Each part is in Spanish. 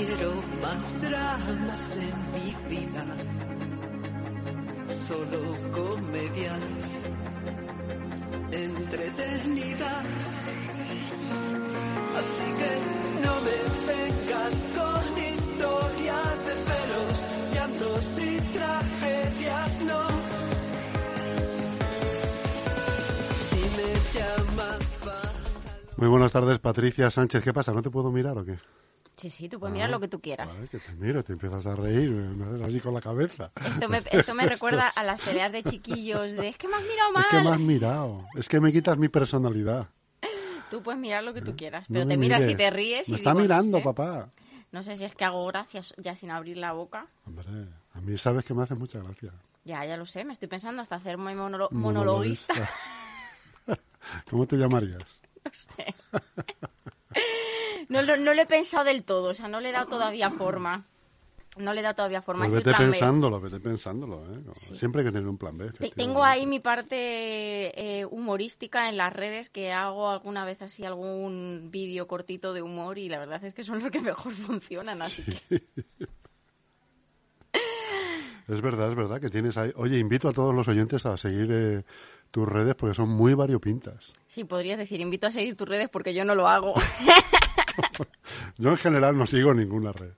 quiero más dramas en mi vida. Solo comedias entretenidas. Así que no me vengas con historias de celos, llantos y tragedias, no. Si me llamas. Muy buenas tardes, Patricia Sánchez. ¿Qué pasa? ¿No te puedo mirar o qué? Sí, sí, tú puedes mirar lo que tú quieras. Vale, que te miro, te empiezas a reír, me haces así con la cabeza. Esto me, esto me recuerda a las peleas de chiquillos de es que me has mirado mal. Es que me has mirado, es que me quitas mi personalidad. Tú puedes mirar lo que tú quieras, No pero te miras y te ríes y Me está digo, no mirando, sé. papá. No sé si es que hago gracias ya sin abrir la boca. Hombre, a mí sabes que me hace mucha gracia. Ya, ya lo sé, me estoy pensando hasta hacerme monolo- monologuista. ¿Cómo te llamarías? No sé. No, lo- no lo he pensado del todo, o sea, no le he dado todavía forma. No le he dado todavía forma. Pues es el vete B. pensándolo, vete pensándolo. ¿eh? Siempre hay que tener un plan B. Tengo ahí mi parte eh, humorística en las redes que hago alguna vez así algún vídeo cortito de humor y la verdad es que son los que mejor funcionan así. que- Es verdad, es verdad que tienes ahí. Oye, invito a todos los oyentes a seguir eh, tus redes porque son muy variopintas. Sí, podrías decir, invito a seguir tus redes porque yo no lo hago. Yo en general no sigo ninguna red.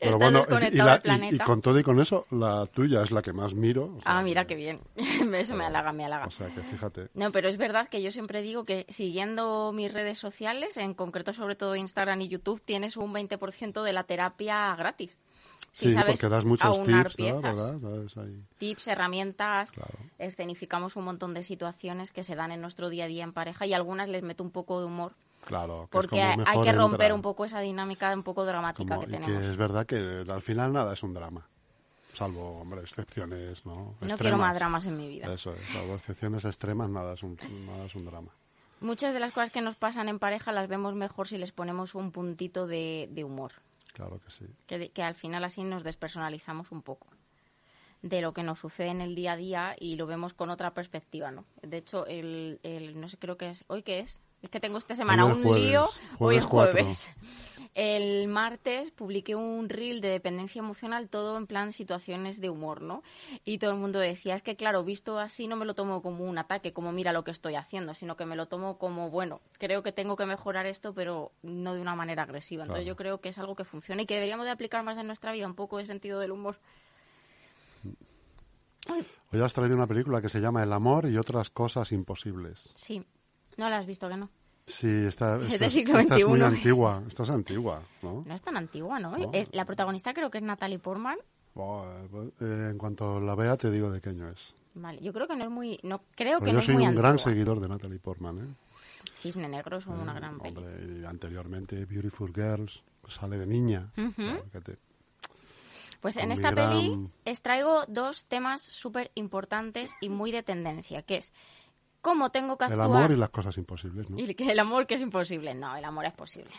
Pero bueno, y- y, la- con todo y con eso, la tuya es la que más miro. o sea, Ah, mira qué bien. Eso me halaga, me halaga. O sea, que fíjate. No, pero es verdad que yo siempre digo que siguiendo mis redes sociales, en concreto sobre todo Instagram y YouTube, tienes un 20% de la terapia gratis. Si Sí, sabes porque das muchos tips, ¿no? tips, herramientas, Claro. escenificamos un montón de situaciones que se dan en nuestro día a día en pareja y algunas les meto un poco de humor Claro. que es porque como hay que romper entra. un poco esa dinámica un poco dramática Como- que y que tenemos. es verdad que al final nada es un drama. Salvo, hombre, excepciones, ¿no? No Extremas. quiero más dramas en mi vida. Eso es, salvo excepciones extremas, nada es un, nada es un drama. Muchas de las cosas que nos pasan en pareja las vemos mejor si les ponemos un puntito de, de humor, Claro que sí. que, que al final así nos despersonalizamos un poco de lo que nos sucede en el día a día y lo vemos con otra perspectiva, ¿no? De hecho, el, el- no sé, creo que es, ¿hoy qué es? Es que tengo esta semana un jueves, lío, hoy es jueves. El martes publiqué un reel de dependencia emocional, todo en plan situaciones de humor, ¿no? Y todo el mundo decía, es que claro, visto así no me lo tomo como un ataque, como mira lo que estoy haciendo, sino que me lo tomo como, bueno, creo que tengo que mejorar esto, pero no de una manera agresiva. Entonces Claro. yo creo que es algo que funciona y que deberíamos de aplicar más en nuestra vida, un poco de sentido del humor. Hoy has traído una película que se llama El amor y otras cosas imposibles. Sí, no la has visto, que no? Sí, esta, Es del siglo esta es muy antigua. Esta es antigua, ¿no? No es tan antigua, ¿no? No. Eh, La protagonista creo que es Natalie Portman. Buah, eh, en cuanto la vea te digo de qué año es. Vale, yo creo que no es muy, no creo que yo no es soy muy un gran seguidor de Natalie Portman, ¿eh? Cisne Negro es una gran peli. Hombre, y anteriormente Beautiful Girls, pues sale de niña. Claro. Pues en esta gran- peli extraigo dos temas súper importantes y muy de tendencia, que es cómo tengo que El actuar... amor y las cosas imposibles, ¿no? Y que el amor que es imposible. No, el amor es posible.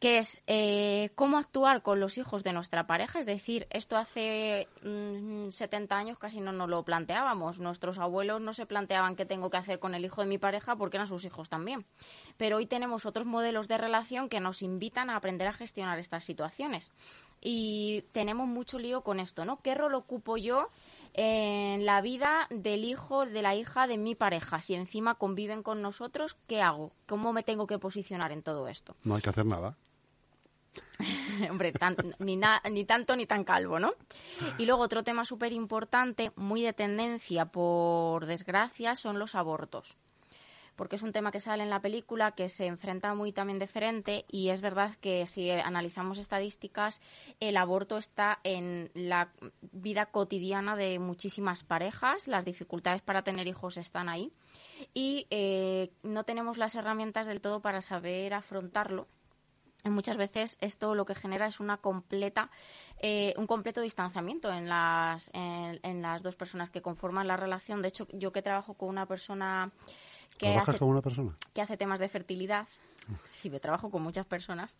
Que es eh, cómo actuar con los hijos de nuestra pareja. Es decir, esto hace mm, 70 años casi no nos lo planteábamos. Nuestros abuelos no se planteaban qué tengo que hacer con el hijo de mi pareja porque eran sus hijos también. Pero hoy tenemos otros modelos de relación que nos invitan a aprender a gestionar estas situaciones. Y tenemos mucho lío con esto, ¿no? ¿Qué rol ocupo yo en la vida del hijo, de la hija de mi pareja? Si encima conviven con nosotros, ¿qué hago? ¿Cómo me tengo que posicionar en todo esto? No hay que hacer nada. Hombre, tan- ni, na- ni tanto ni tan calvo, ¿no? Y luego otro tema súper importante, muy de tendencia, por desgracia, son los abortos. Porque es un tema que sale en la película, que se enfrenta muy también de frente y es verdad que si analizamos estadísticas, el aborto está en la vida cotidiana de muchísimas parejas, las dificultades para tener hijos están ahí y eh, no tenemos las herramientas del todo para saber afrontarlo. Muchas veces esto lo que genera es una completa eh, un completo distanciamiento en las en las dos personas que conforman la relación. De hecho yo que trabajo con una persona que ¿Trabajas hace, con una persona? que hace temas de fertilidad sí yo trabajo con muchas personas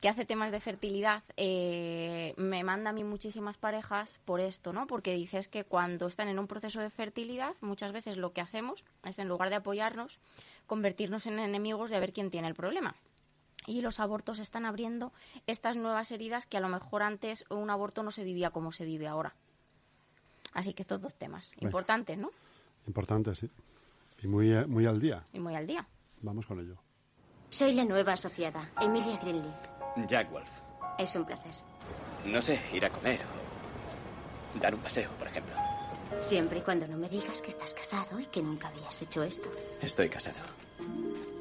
que hace temas de fertilidad eh, me manda a mí muchísimas parejas por esto no porque dices que cuando están en un proceso de fertilidad muchas veces lo que hacemos es en lugar de apoyarnos convertirnos en enemigos de a ver quién tiene el problema y los abortos están abriendo estas nuevas heridas que a lo mejor antes un aborto no se vivía como se vive ahora. Así que estos dos temas importantes, ¿no? Importantes, sí. Y muy, eh, muy al día. Y muy al día. Vamos con ello. Soy la nueva asociada, Emilia Greenleaf. Jack Wolf. Es un placer. No sé, ir a comer o dar un paseo, por ejemplo. Siempre y cuando no me digas que estás casado y que nunca habías hecho esto. Estoy casado.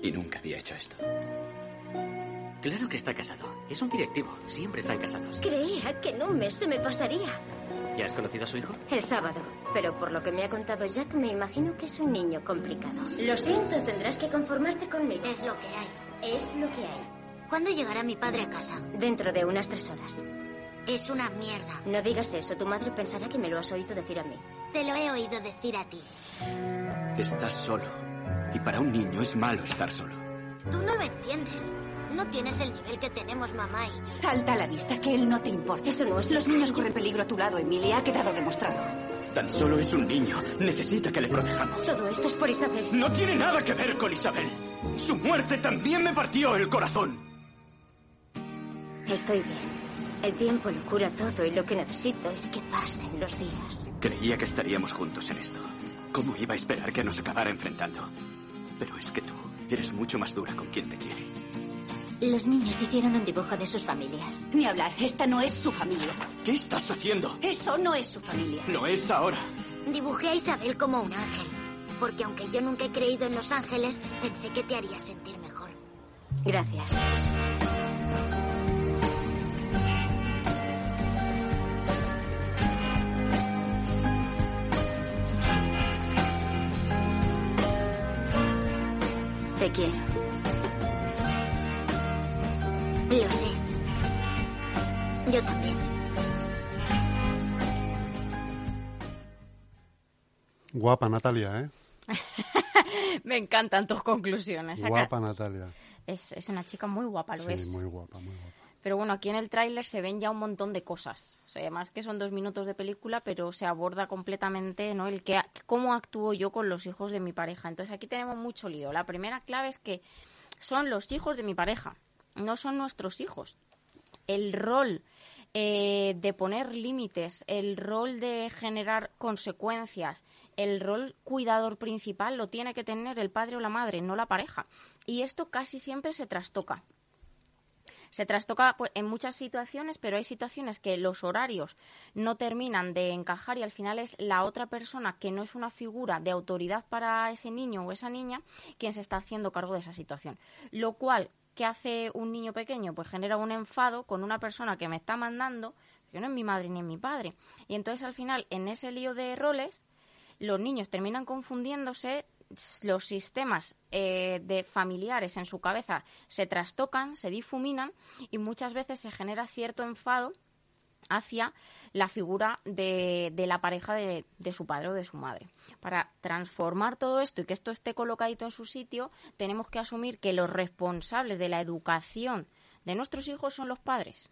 Y nunca había hecho esto. Claro que está casado. Es un directivo. Siempre están casados. Creía que en un mes se me pasaría. ¿Ya has conocido a su hijo? El sábado. Pero por lo que me ha contado Jack, me imagino que es un niño complicado. Lo siento, tendrás que conformarte conmigo. Es lo que hay. Es lo que hay. ¿Cuándo llegará mi padre a casa? Dentro de unas tres horas. Es una mierda. No digas eso, tu madre pensará que me lo has oído decir a mí. Te lo he oído decir a ti. Estás solo. Y para un niño es malo estar solo. Tú no lo entiendes. No tienes el nivel que tenemos mamá y yo. Salta a la vista, que él no te importa. Eso no es... Los niños corren peligro a tu lado, Emilia. Ha quedado demostrado. Tan solo es un niño. Necesita que le protejamos. Todo esto es por Isabel. No tiene nada que ver con Isabel. Su muerte también me partió el corazón. Estoy bien. El tiempo lo cura todo y lo que necesito es que pasen los días. Creía que estaríamos juntos en esto. ¿Cómo iba a esperar que nos acabara enfrentando? Pero es que tú eres mucho más dura con quien te quiere. Los niños hicieron un dibujo de sus familias. Ni hablar. Esta no es su familia. ¿Qué estás haciendo? Eso no es su familia. Lo es ahora. Dibujé a Isabel como un ángel. Porque aunque yo nunca he creído en los ángeles, pensé que te haría sentir mejor. Gracias. Te quiero. Guapa Natalia, ¿eh? Me encantan tus conclusiones. Acá- Guapa Natalia. Es, es una chica muy guapa, lo Sí, es. muy guapa, muy guapa. Pero bueno, aquí en el tráiler se ven ya un montón de cosas. O sea, además que son dos minutos de película, pero se aborda completamente ¿no? el que, cómo actúo yo con los hijos de mi pareja. Entonces aquí tenemos mucho lío. La primera clave es que son los hijos de mi pareja, no son nuestros hijos. El rol eh, de poner límites, el rol de generar consecuencias, el rol cuidador principal lo tiene que tener el padre o la madre, no la pareja. Y esto casi siempre se trastoca se trastoca pues, en muchas situaciones, pero hay situaciones que los horarios no terminan de encajar y al final es la otra persona que no es una figura de autoridad para ese niño o esa niña quien se está haciendo cargo de esa situación. Lo cual, ¿qué hace un niño pequeño? Pues genera un enfado con una persona que me está mandando, que no es mi madre ni es mi padre. Y entonces al final, en ese lío de roles, los niños terminan confundiéndose, los sistemas eh, de familiares en su cabeza se trastocan, se difuminan y muchas veces se genera cierto enfado hacia la figura de, de la pareja de, de su padre o de su madre. Para transformar todo esto y que esto esté colocadito en su sitio, tenemos que asumir que los responsables de la educación de nuestros hijos son los padres.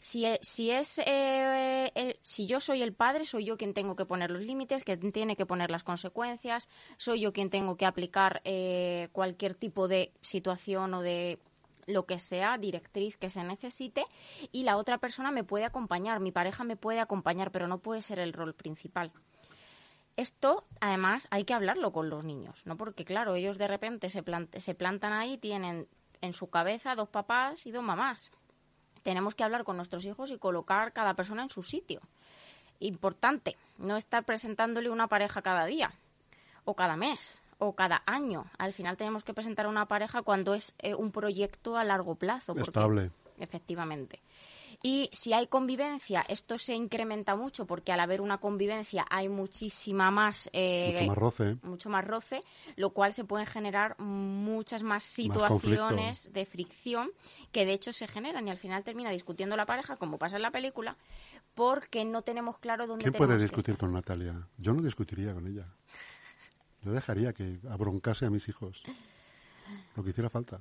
Si, e- si es eh, si yo soy el padre, soy yo quien tengo que poner los límites, quien tiene que poner las consecuencias, soy yo quien tengo que aplicar eh, cualquier tipo de situación o de lo que sea, directriz que se necesite, y la otra persona me puede acompañar, mi pareja me puede acompañar, pero no puede ser el rol principal. Esto, además, hay que hablarlo con los niños, ¿no? Porque, claro, ellos de repente se, se plantan ahí, tienen en su cabeza dos papás y dos mamás. Tenemos que hablar con nuestros hijos y colocar cada persona en su sitio. Importante, no estar presentándole una pareja cada día, o cada mes, o cada año. Al final tenemos que presentar una pareja cuando es eh, un proyecto a largo plazo. porque- Estable. Efectivamente. Y si hay convivencia, esto se incrementa mucho porque al haber una convivencia hay muchísima más... eh, Mucho más roce. mucho más roce, lo cual se pueden generar muchas más situaciones de fricción que de hecho se generan y al final termina discutiendo la pareja, como pasa en la película, porque no tenemos claro dónde ¿Quién puede discutir con Natalia? Yo no discutiría con ella. Yo dejaría que abroncase a mis hijos. Lo que hiciera falta.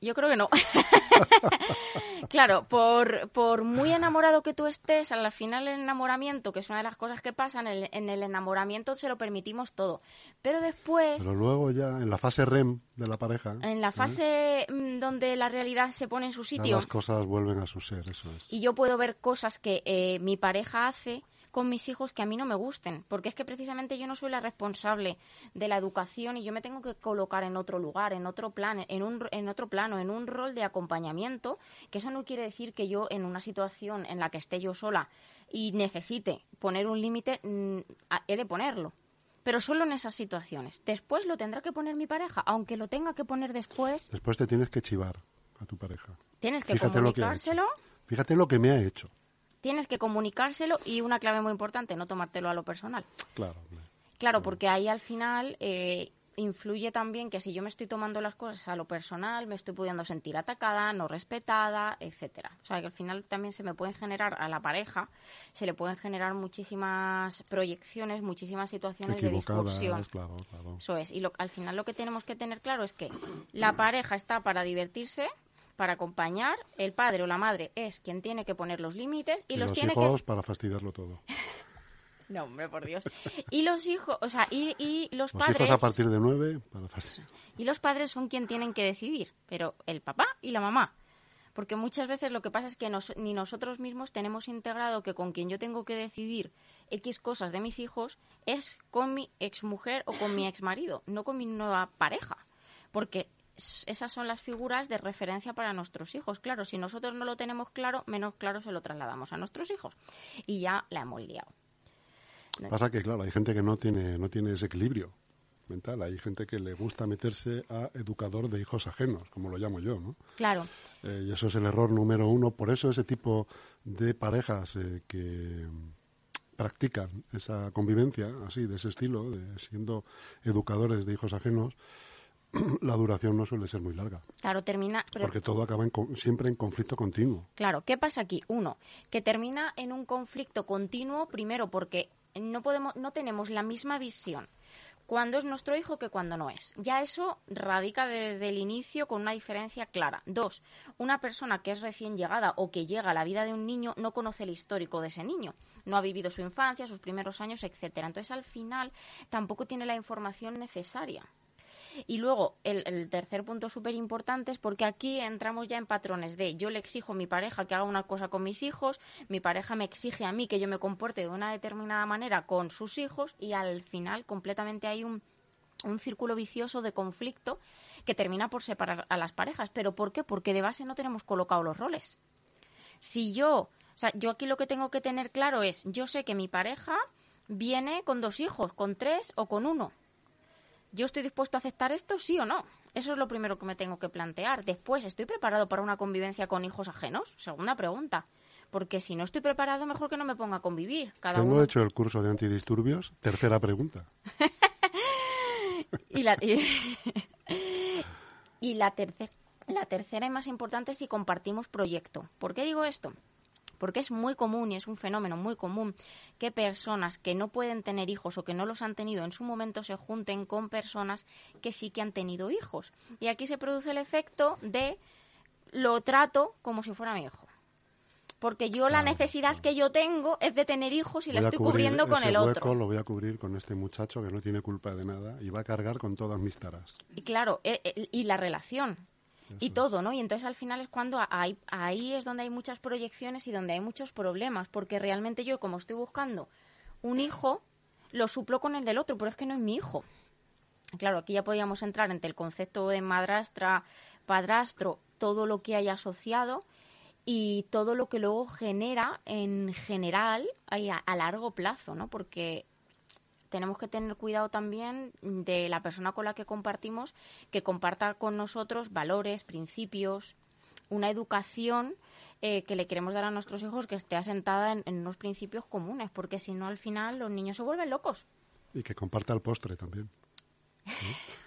Yo creo que no. claro, por, por muy enamorado que tú estés, al final el enamoramiento, que es una de las cosas que pasan, en el, en el enamoramiento se lo permitimos todo. Pero después, Pero luego ya, en la fase REM de la pareja, en la fase mm, donde la realidad se pone en su ya sitio, las cosas vuelven a su ser, eso es. y yo puedo ver cosas que eh, mi pareja hace con mis hijos que a mí no me gusten, porque es que precisamente yo no soy la responsable de la educación y yo me tengo que colocar en otro lugar, en otro plan, en un en otro plano, en un rol de acompañamiento, que eso no quiere decir que yo en una situación en la que esté yo sola y necesite poner un límite, mm, he de ponerlo. Pero solo en esas situaciones. Después lo tendrá que poner mi pareja, aunque lo tenga que poner después, Después te tienes que chivar a tu pareja. tienes que Fíjate lo que comunicárselo. Fíjate lo que me ha hecho. Tienes que comunicárselo y una clave muy importante, no tomártelo a lo personal. Claro. Claro, porque ahí al final eh, influye también que si yo me estoy tomando las cosas a lo personal, me estoy pudiendo sentir atacada, no respetada, etcétera. O sea, que al final también se me pueden generar a la pareja, se le pueden generar muchísimas proyecciones, muchísimas situaciones de discusión. claro, claro. Eso es. Y lo- al final lo que tenemos que tener claro es que la pareja está para divertirse, para acompañar, el padre o la madre es quien tiene que poner los límites y, Y los, los tiene hijos que para fastidiarlo todo. no, hombre, por Dios. Y los hijos, o sea, y, y los, Los padres hijos a partir de nueve para fastidiar. y los padres son quien tienen que decidir, pero el papá y la mamá. Porque muchas veces lo que pasa es que nos- ni nosotros mismos tenemos integrado que con quien yo tengo que decidir X cosas de mis hijos es con mi exmujer o con mi exmarido, no con mi nueva pareja. Porque esas son las figuras de referencia para nuestros hijos. Claro, si nosotros no lo tenemos claro, menos claro se lo trasladamos a nuestros hijos. Y ya la hemos liado. Pasa que, claro, hay gente que no tiene, no tiene ese equilibrio mental. Hay gente que le gusta meterse a educador de hijos ajenos, como lo llamo yo, ¿no? Claro, Eh, y eso es el error número uno. Por eso ese tipo de parejas eh, que practican esa convivencia así, de ese estilo, de siendo educadores de hijos ajenos, la duración no suele ser muy larga, claro, termina. pero- porque todo acaba en siempre en conflicto continuo. Claro, ¿qué pasa aquí? Uno, que termina en un conflicto continuo, primero porque no podemos, no tenemos la misma visión cuando es nuestro hijo que cuando no es. Ya eso radica desde el inicio con una diferencia clara. Dos, una persona que es recién llegada o que llega a la vida de un niño no conoce el histórico de ese niño. No ha vivido su infancia, sus primeros años, etcétera. Entonces, al final, tampoco tiene la información necesaria. Y luego, el, el tercer punto súper importante es porque aquí entramos ya en patrones de yo le exijo a mi pareja que haga una cosa con mis hijos, mi pareja me exige a mí que yo me comporte de una determinada manera con sus hijos y al final completamente hay un, un círculo vicioso de conflicto que termina por separar a las parejas. ¿Pero por qué? Porque de base no tenemos colocados los roles. Si yo, o sea, yo aquí lo que tengo que tener claro es, yo sé que mi pareja viene con dos hijos, con tres o con uno. ¿Yo estoy dispuesto a aceptar esto, sí o no? Eso es lo primero que me tengo que plantear. Después, ¿estoy preparado para una convivencia con hijos ajenos? Segunda pregunta. Porque si no estoy preparado, mejor que no me ponga a convivir. Cada Tengo uno... hecho el curso de antidisturbios. Tercera pregunta. Y la, y, y la, tercer- la tercera y más importante es si compartimos proyecto. ¿Por qué digo esto? Porque es muy común y es un fenómeno muy común que personas que no pueden tener hijos o que no los han tenido en su momento se junten con personas que sí que han tenido hijos. Y aquí se produce el efecto de lo trato como si fuera mi hijo. Porque yo la necesidad que yo tengo es de tener hijos y la Voy estoy cubriendo con ese el hueco, otro. Lo voy a cubrir con este muchacho que no tiene culpa de nada y va a cargar con todas mis taras. Y claro, e- e- y la relación. Y todo, ¿no? Y entonces al final es cuando hay, ahí es donde hay muchas proyecciones y donde hay muchos problemas, porque realmente yo como estoy buscando un hijo, lo suplo con el del otro, pero es que no es mi hijo. Claro, aquí ya podríamos entrar entre el concepto de madrastra, padrastro, todo lo que hay asociado y todo lo que luego genera en general a, a largo plazo, ¿no? Porque tenemos que tener cuidado también de la persona con la que compartimos, que comparta con nosotros valores, principios, una educación eh, que le queremos dar a nuestros hijos que esté asentada en, en unos principios comunes, porque si no al final los niños se vuelven locos. Y que comparta el postre también.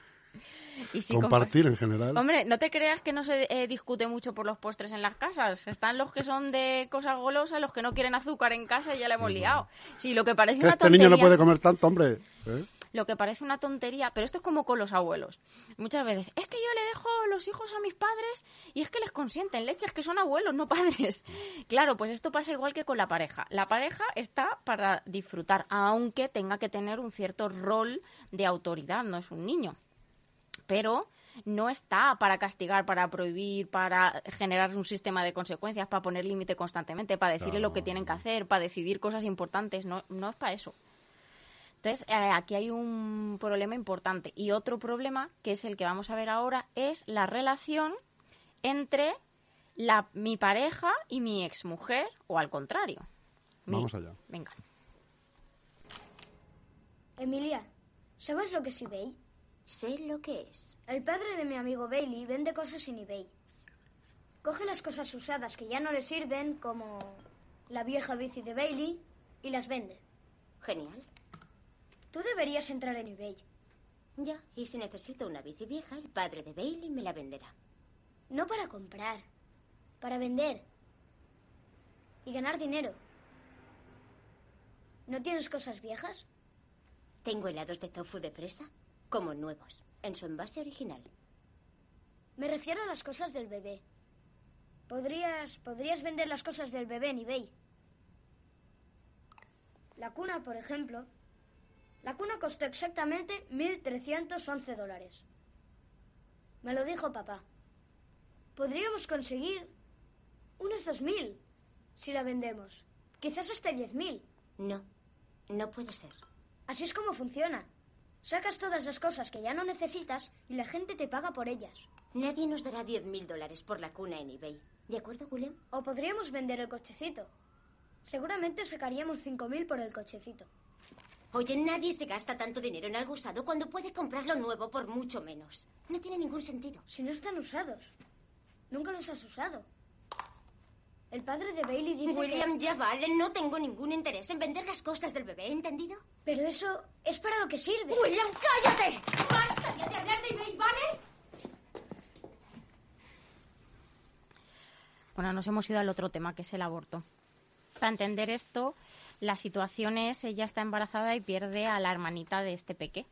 Y si Compartir en general. Hombre, no te creas que no se eh, discute mucho por los postres en las casas. Están los que son de cosas golosas, los que no quieren azúcar en casa y ya le hemos liado. Sí, lo que parece que una este niño no tontería- puede comer tanto, hombre. ¿eh? lo que parece una tontería, pero esto es como con los abuelos. Muchas veces, es que yo le dejo los hijos a mis padres y es que les consienten leches, que son abuelos, no padres. Claro, pues esto pasa igual que con la pareja. La pareja está para disfrutar, aunque tenga que tener un cierto rol de autoridad, no es un niño. Pero no está para castigar, para prohibir, para generar un sistema de consecuencias, para poner límite constantemente, para decirle lo que tienen que hacer, para decidir cosas importantes. No, no es para eso. Entonces, eh, aquí hay un problema importante. Y otro problema, que es el que vamos a ver ahora, es la relación entre la, mi pareja y mi exmujer, o al contrario. Mi- Vamos allá. Venga. Emilia, ¿sabes lo que es eBay? Sé lo que es. El padre de mi amigo Bailey vende cosas en eBay. Coge las cosas usadas que ya no le sirven, como la vieja bici de Bailey, y las vende. Genial. Tú deberías entrar en eBay. Ya, y si necesito una bici vieja, el padre de Bailey me la venderá. No para comprar, para vender. Y ganar dinero. ¿No tienes cosas viejas? Tengo helados de tofu de fresa, como nuevos, en su envase original. Me refiero a las cosas del bebé. Podrías, podrías vender las cosas del bebé en eBay. La cuna, por ejemplo. La cuna costó exactamente 1.311 dólares. Me lo dijo papá. Podríamos conseguir unos 2.000 si la vendemos. Quizás hasta 10.000. No, no puede ser. Así es como funciona. Sacas todas las cosas que ya no necesitas y la gente te paga por ellas. Nadie nos dará 10.000 dólares por la cuna en eBay. ¿De acuerdo, William? O podríamos vender el cochecito. Seguramente sacaríamos 5.000 por el cochecito. Oye, nadie se gasta tanto dinero en algo usado cuando puede comprarlo nuevo por mucho menos. No tiene ningún sentido. Si no están usados. Nunca los has usado. El padre de Bailey dice William, que... ya vale. No tengo ningún interés en vender las cosas del bebé, ¿entendido? Pero eso es para lo que sirve. William, cállate. ¡Basta ya de hablar de eBay, ¿vale? Bueno, nos hemos ido al otro tema, que es el aborto. Para entender esto, la situación es, ella está embarazada y pierde a la hermanita de este peque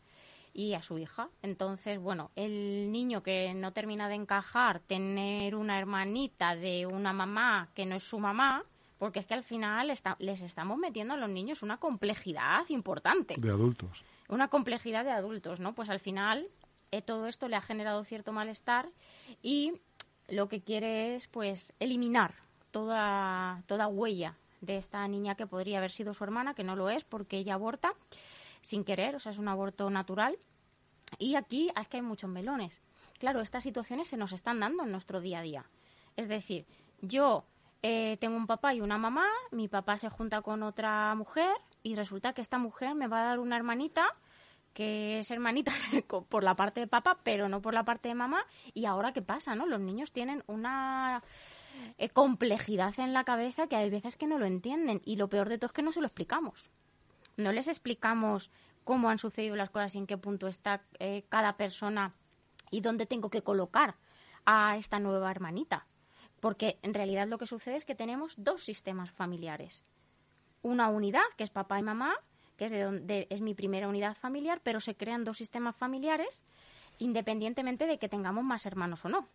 y a su hija. Entonces, bueno, el niño que no termina de encajar, tener una hermanita de una mamá que no es su mamá, porque es que al final está- les estamos metiendo a los niños una complejidad importante De adultos. una complejidad de adultos, ¿no? Pues al final eh, todo esto le ha generado cierto malestar y lo que quiere es, pues, eliminar toda, toda huella de esta niña que podría haber sido su hermana, que no lo es porque ella aborta sin querer, o sea, es un aborto natural. Y aquí es que hay muchos melones. Claro, estas situaciones se nos están dando en nuestro día a día. Es decir, yo eh, tengo un papá y una mamá, mi papá se junta con otra mujer y resulta que esta mujer me va a dar una hermanita que es hermanita por la parte de papá, pero no por la parte de mamá. Y ahora, ¿qué pasa? no Los niños tienen una eh, complejidad en la cabeza que hay veces que no lo entienden. Y lo peor de todo es que no se lo explicamos. No les explicamos cómo han sucedido las cosas y en qué punto está eh, cada persona y dónde tengo que colocar a esta nueva hermanita. Porque en realidad lo que sucede es que tenemos dos sistemas familiares. Una unidad, que es papá y mamá, que es, de donde, es mi primera unidad familiar, pero se crean dos sistemas familiares independientemente de que tengamos más hermanos o no.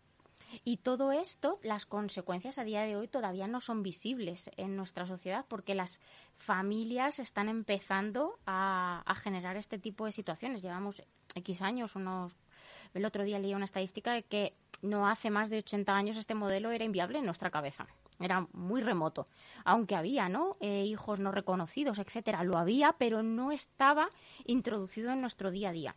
Y todo esto, las consecuencias a día de hoy todavía no son visibles en nuestra sociedad porque las familias están empezando a, generar este tipo de situaciones. Llevamos X años, unos... El otro día leí una estadística de que no hace más de 80 años este modelo era inviable en nuestra cabeza. Era muy remoto. Aunque había, ¿no? Eh, hijos no reconocidos, etcétera. Lo había, pero no estaba introducido en nuestro día a día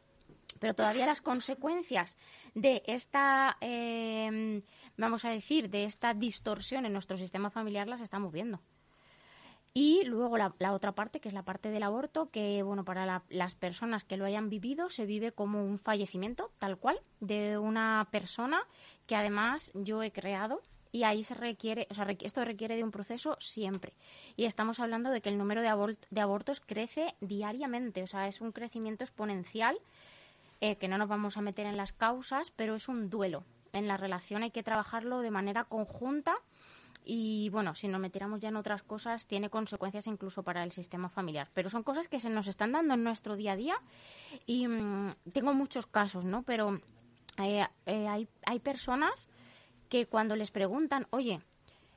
pero todavía las consecuencias de esta, eh, vamos a decir, de esta distorsión en nuestro sistema familiar las estamos viendo. Y luego la, otra parte, que es la parte del aborto, que bueno, para la- las personas que lo hayan vivido se vive como un fallecimiento, tal cual, de una persona que además yo he creado y ahí se requiere, o sea, esto requiere de un proceso siempre. Y estamos hablando de que el número de, abort- de abortos crece diariamente, o sea, es un crecimiento exponencial eh, que no nos vamos a meter en las causas, pero es un duelo. En la relación hay que trabajarlo de manera conjunta y bueno, si nos metiéramos ya en otras cosas, tiene consecuencias incluso para el sistema familiar. Pero son cosas que se nos están dando en nuestro día a día y mm, tengo muchos casos, ¿no? Pero eh, eh, hay, hay personas que cuando les preguntan, oye,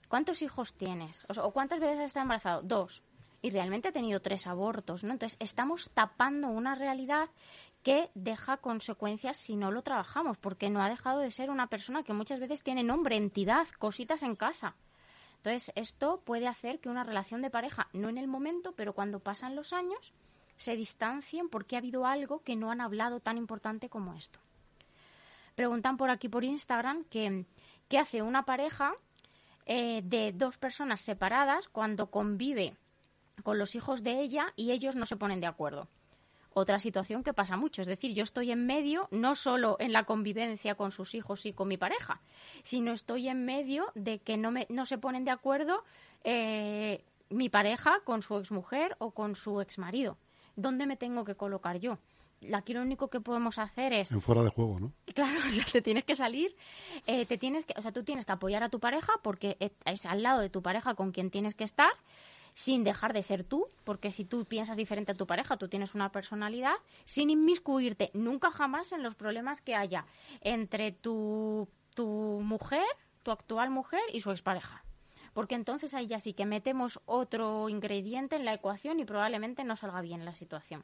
¿cuántos hijos tienes? ¿o cuántas veces has estado embarazado? Dos. Y realmente ha tenido tres abortos, ¿no? Entonces, estamos tapando una realidad que deja consecuencias si no lo trabajamos, porque no ha dejado de ser una persona que muchas veces tiene nombre, entidad, cositas en casa. Entonces, esto puede hacer que una relación de pareja, no en el momento, pero cuando pasan los años, se distancien porque ha habido algo que no han hablado tan importante como esto. Preguntan por aquí por Instagram que qué hace una pareja eh, de dos personas separadas cuando convive con los hijos de ella y ellos no se ponen de acuerdo otra situación que pasa mucho. Es decir, yo estoy en medio no solo en la convivencia con sus hijos y con mi pareja, sino estoy en medio de que no, me, no se ponen de acuerdo eh, mi pareja con su exmujer o con su exmarido. ¿Dónde me tengo que colocar yo? Aquí lo único que podemos hacer es... En fuera de juego, ¿no? Claro, o sea, te tienes que salir, eh, te tienes que, o sea, tú tienes que apoyar a tu pareja porque es al lado de tu pareja con quien tienes que estar sin dejar de ser tú, porque si tú piensas diferente a tu pareja, tú tienes una personalidad, sin inmiscuirte nunca jamás en los problemas que haya entre tu, tu mujer, tu actual mujer y su expareja. Porque entonces ahí ya sí que metemos otro ingrediente en la ecuación y probablemente no salga bien la situación.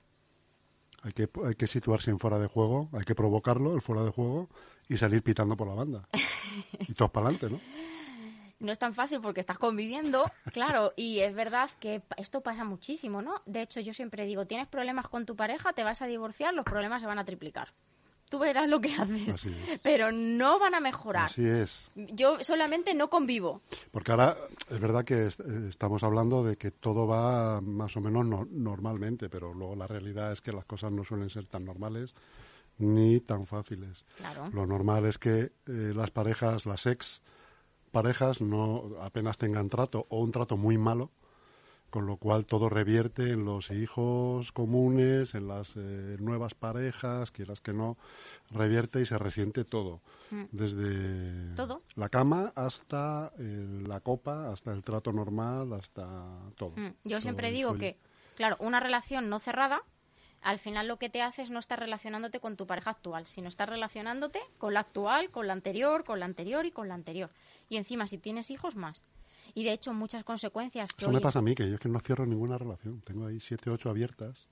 Hay que, hay que situarse en fuera de juego, hay que provocarlo, el fuera de juego, y salir pitando por la banda. y todos para adelante, ¿no? No es tan fácil porque estás conviviendo, claro, y es verdad que esto pasa muchísimo, ¿no? De hecho, yo siempre digo, tienes problemas con tu pareja, te vas a divorciar, los problemas se van a triplicar. Tú verás lo que haces, pero no van a mejorar. Así es. Yo solamente no convivo. Porque ahora es verdad que estamos hablando de que todo va más o menos normalmente, pero luego la realidad es que las cosas no suelen ser tan normales ni tan fáciles. Claro. Lo normal es que eh, las parejas, las ex, parejas no apenas tengan trato o un trato muy malo, con lo cual todo revierte en los hijos comunes, en las eh, nuevas parejas, quieras que no, revierte y se resiente todo, mm. desde la cama hasta eh, la copa, hasta el trato normal, hasta todo. Mm. Yo siempre digo que, claro, una relación no cerrada al final lo que te hace es no estar relacionándote con tu pareja actual, sino estar relacionándote con la actual, con la anterior, con la anterior y con la anterior. Y encima, si tienes hijos, más. Y de hecho, muchas consecuencias que. Eso me pasa a mí, que yo es que no cierro ninguna relación. Tengo ahí siete, ocho abiertas.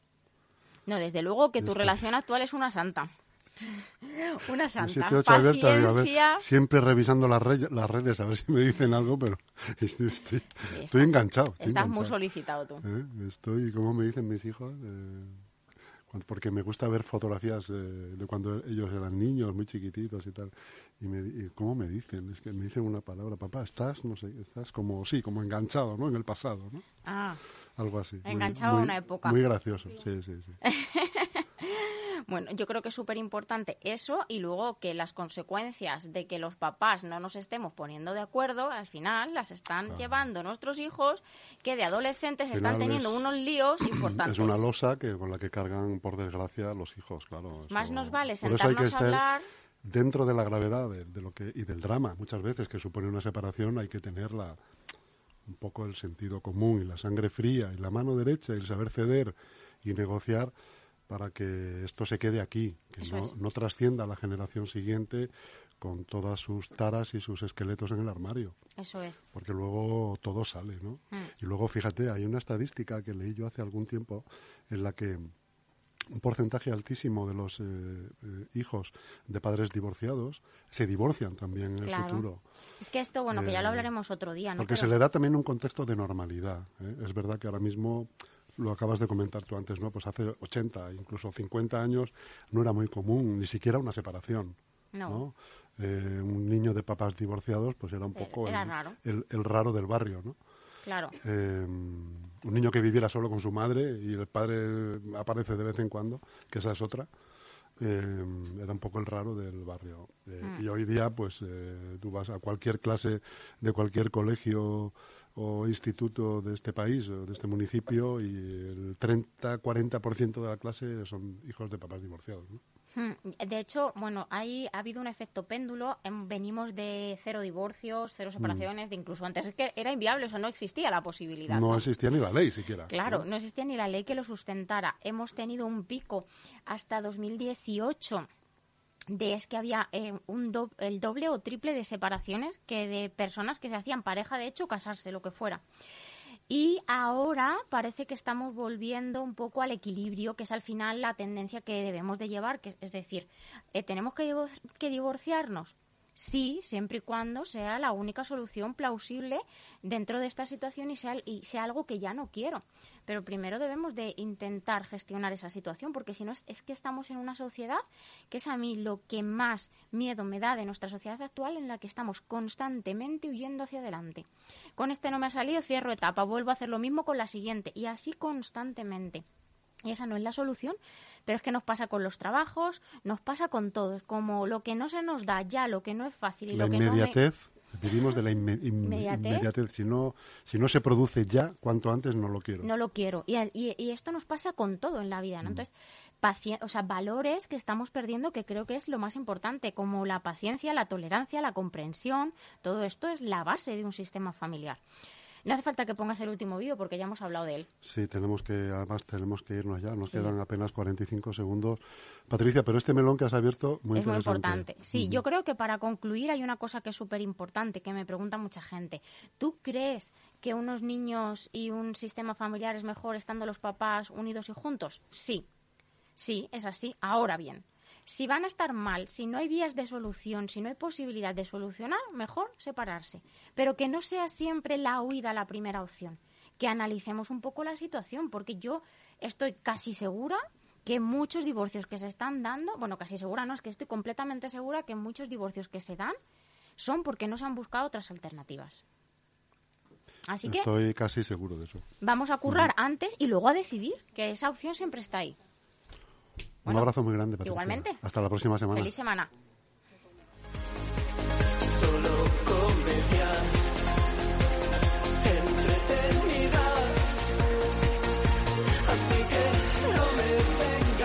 No, desde luego que tu relación actual es una santa. Una santa. Siete, ocho abiertas, siempre revisando las, las, redes a ver si me dicen algo, pero estoy, estoy, enganchado. Estás muy solicitado tú. ¿Eh? Estoy, como me dicen mis hijos, eh, porque me gusta ver fotografías de cuando ellos eran niños, muy chiquititos y tal. Y, me, ¿cómo me dicen? Es que me dicen una palabra, papá, estás, no sé, estás como, sí, como enganchado, ¿no? En el pasado, ¿no? Ah. Algo así. Enganchado a una época. Muy gracioso, sí, sí, sí. Bueno, yo creo que es súper importante eso y luego que las consecuencias de que los papás no nos estemos poniendo de acuerdo, al final las están llevando nuestros hijos que de adolescentes están teniendo unos líos importantes. Es una losa que con la que cargan, por desgracia, los hijos, claro. Más nos vale sentarnos a hablar dentro de la gravedad de, lo que y del drama muchas veces que supone una separación hay que tener un poco el sentido común y la sangre fría y la mano derecha y el saber ceder y negociar para que esto se quede aquí, que no, trascienda a la generación siguiente con todas sus taras y sus esqueletos en el armario. Eso es. Porque luego todo sale, ¿no? Mm. Y luego, fíjate, hay una estadística que leí yo hace algún tiempo en la que un porcentaje altísimo de los eh, eh, hijos de padres divorciados se divorcian también en el futuro. Es que esto, bueno, que ya lo eh, hablaremos otro día, ¿no? Porque se le da también un contexto de normalidad. Es verdad que ahora mismo lo acabas de comentar tú antes, ¿no? Pues hace 80, incluso 50 años no era muy común ni siquiera una separación. No. un niño de papás divorciados pues era un poco el, raro. El, el, raro del barrio, ¿no? Claro. Eh, un niño que viviera solo con su madre y el padre aparece de vez en cuando, que esa es otra. Eh, era un poco el raro del barrio. Eh, mm. Y hoy día, pues tú vas a cualquier clase de cualquier colegio o instituto de este país o de este municipio y el 30-40% de la clase son hijos de papás divorciados. ¿no? Hmm, De hecho, bueno, ahí ha habido un efecto péndulo. em, Venimos de cero divorcios, cero separaciones, de incluso antes es que era inviable, o sea, no existía la posibilidad. No ¿no? existía ni la ley siquiera. Claro, no existía ni la ley que lo sustentara. Hemos tenido un pico hasta 2018 de es que había eh, un do- el doble o triple de separaciones que de personas que se hacían pareja, de hecho, casarse, lo que fuera. Y ahora parece que estamos volviendo un poco al equilibrio, que es al final la tendencia que debemos de llevar, que es decir, eh, tenemos que, que divorciarnos. Sí, siempre y cuando sea la única solución plausible dentro de esta situación y sea, y sea algo que ya no quiero. Pero primero debemos de intentar gestionar esa situación, porque si no es, es que estamos en una sociedad que es a mí lo que más miedo me da de nuestra sociedad actual en la que estamos constantemente huyendo hacia adelante. Con este no me ha salido, cierro etapa, vuelvo a hacer lo mismo con la siguiente y así constantemente. Y esa no es la solución, pero es que nos pasa con los trabajos, nos pasa con todo. Es como lo que no se nos da ya, lo que no es fácil y La lo que no me... vivimos de la inme- inme- Inmediatez. inmediatez. Si no, si no se produce ya, cuanto antes no lo quiero. No lo quiero. Y, y- y esto nos pasa con todo en la vida, Mm. ¿no? Entonces, paci- o sea, valores que estamos perdiendo que creo que es lo más importante, como la paciencia, la tolerancia, la comprensión. Todo esto es la base de un sistema familiar. No hace falta que pongas el último vídeo porque ya hemos hablado de él. Sí, tenemos que, además tenemos que irnos ya, nos Sí. quedan apenas 45 segundos. Patricia, pero este melón que has abierto, muy es muy interesante. importante. Sí, yo creo que para concluir hay una cosa que es súper importante, que me pregunta mucha gente. ¿Tú crees que unos niños y un sistema familiar es mejor estando los papás unidos y juntos? Sí, sí, es así. Ahora bien, si van a estar mal, si no hay vías de solución, si no hay posibilidad de solucionar, mejor separarse. Pero que no sea siempre la huida la primera opción. Que analicemos un poco la situación, porque yo estoy casi segura que muchos divorcios que se están dando, bueno, casi segura no, es que estoy completamente segura que muchos divorcios que se dan son porque no se han buscado otras alternativas. Así que Estoy casi seguro de eso. vamos a currar antes y luego a decidir, que esa opción siempre está ahí. Un abrazo muy grande, Patricia. igualmente. Hasta la próxima semana. Feliz semana.